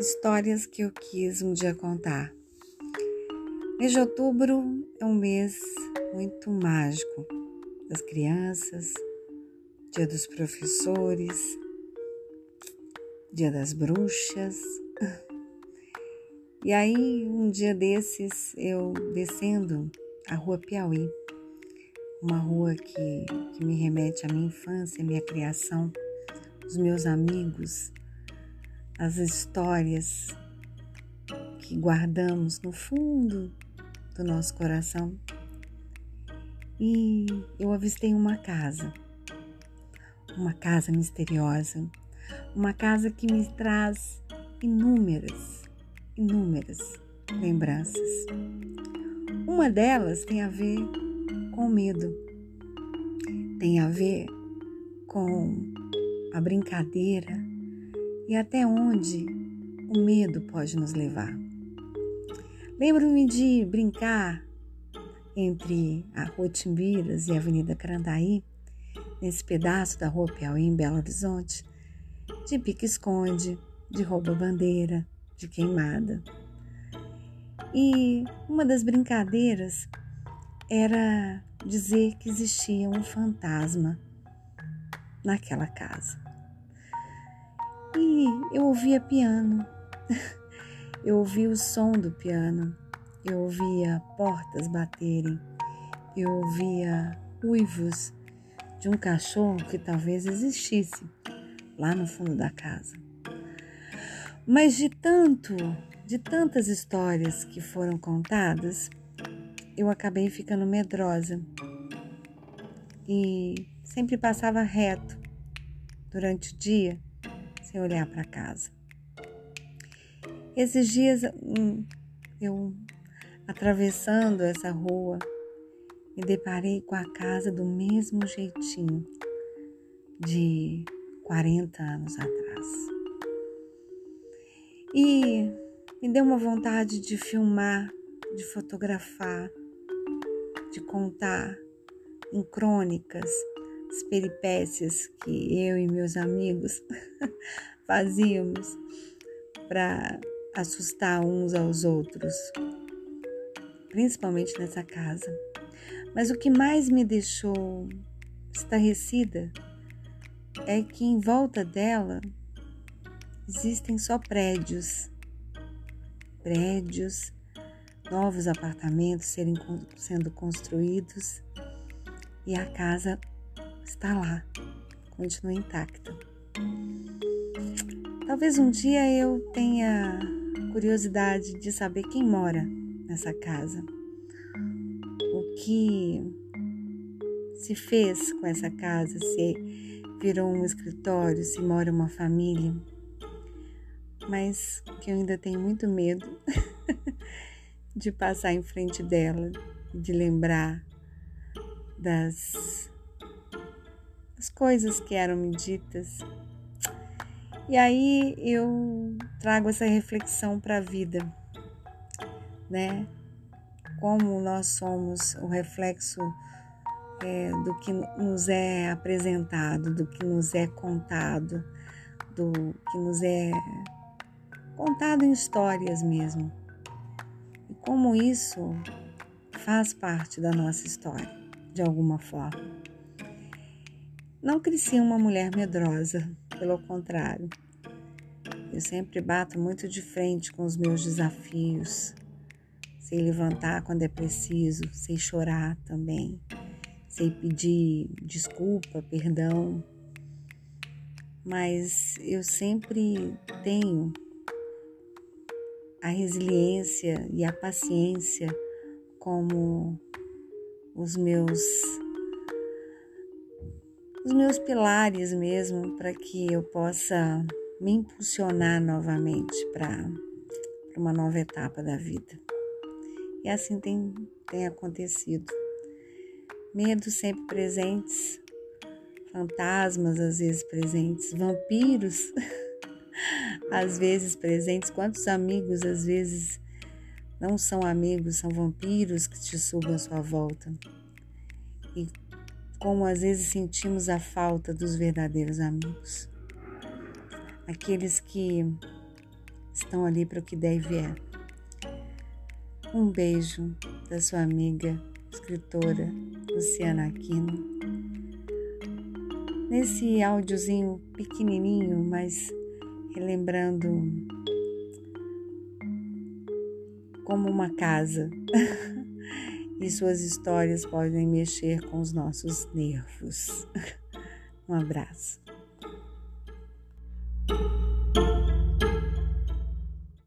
Histórias que eu quis um dia contar. Mês de outubro é um mês muito mágico das crianças, dia dos professores, dia das bruxas. E aí, um dia desses, eu descendo a rua Piauí, uma rua que, que me remete à minha infância, à minha criação, os meus amigos, as histórias que guardamos no fundo do nosso coração. E eu avistei uma casa, uma casa misteriosa, uma casa que me traz inúmeras, inúmeras lembranças. Uma delas tem a ver com medo, tem a ver com a brincadeira e até onde o medo pode nos levar. Lembro-me de brincar entre a Rua Timbiras e a Avenida Carandaí, nesse pedaço da Rua Piauí, em Belo Horizonte, de pique-esconde, de rouba-bandeira, de queimada. E uma das brincadeiras era dizer que existia um fantasma naquela casa. E eu ouvia piano, eu ouvia o som do piano, eu ouvia portas baterem, eu ouvia uivos de um cachorro que talvez existisse lá no fundo da casa. Mas de tanto, de tantas histórias que foram contadas, eu acabei ficando medrosa. E sempre passava reto durante o dia sem olhar para casa. Esses dias, hum, eu atravessando essa rua, me deparei com a casa do mesmo jeitinho de 40 anos atrás. E me deu uma vontade de filmar, de fotografar, de contar em crônicas as peripécias que eu e meus amigos fazíamos para assustar uns aos outros, principalmente nessa casa. Mas o que mais me deixou estarrecida é que em volta dela existem só prédios, prédios, novos apartamentos serem, sendo construídos e a casa está lá, continua intacta. Talvez um dia eu tenha curiosidade de saber quem mora nessa casa. O que se fez com essa casa, se virou um escritório, se mora uma família. Mas que eu ainda tenho muito medo de passar em frente dela, de lembrar das as coisas que eram me ditas. E aí eu trago essa reflexão para a vida, né? Como nós somos o reflexo é, do que nos é apresentado, do que nos é contado, do que nos é contado em histórias mesmo. E como isso faz parte da nossa história, de alguma forma. Não cresci uma mulher medrosa, pelo contrário. Eu sempre bato muito de frente com os meus desafios. Sei levantar quando é preciso, sei chorar também, sei pedir desculpa, perdão. Mas eu sempre tenho a resiliência e a paciência como os meus os meus pilares mesmo para que eu possa me impulsionar novamente para uma nova etapa da vida. E assim tem, tem acontecido. Medos sempre presentes, fantasmas às vezes presentes, vampiros às vezes presentes. Quantos amigos às vezes não são amigos, são vampiros que te sugam à sua volta. E como às vezes sentimos a falta dos verdadeiros amigos. Aqueles que estão ali para o que deve é. Um beijo da sua amiga, escritora Luciana Aquino. Nesse áudiozinho pequenininho, mas relembrando como uma casa. e suas histórias podem mexer com os nossos nervos. Um abraço.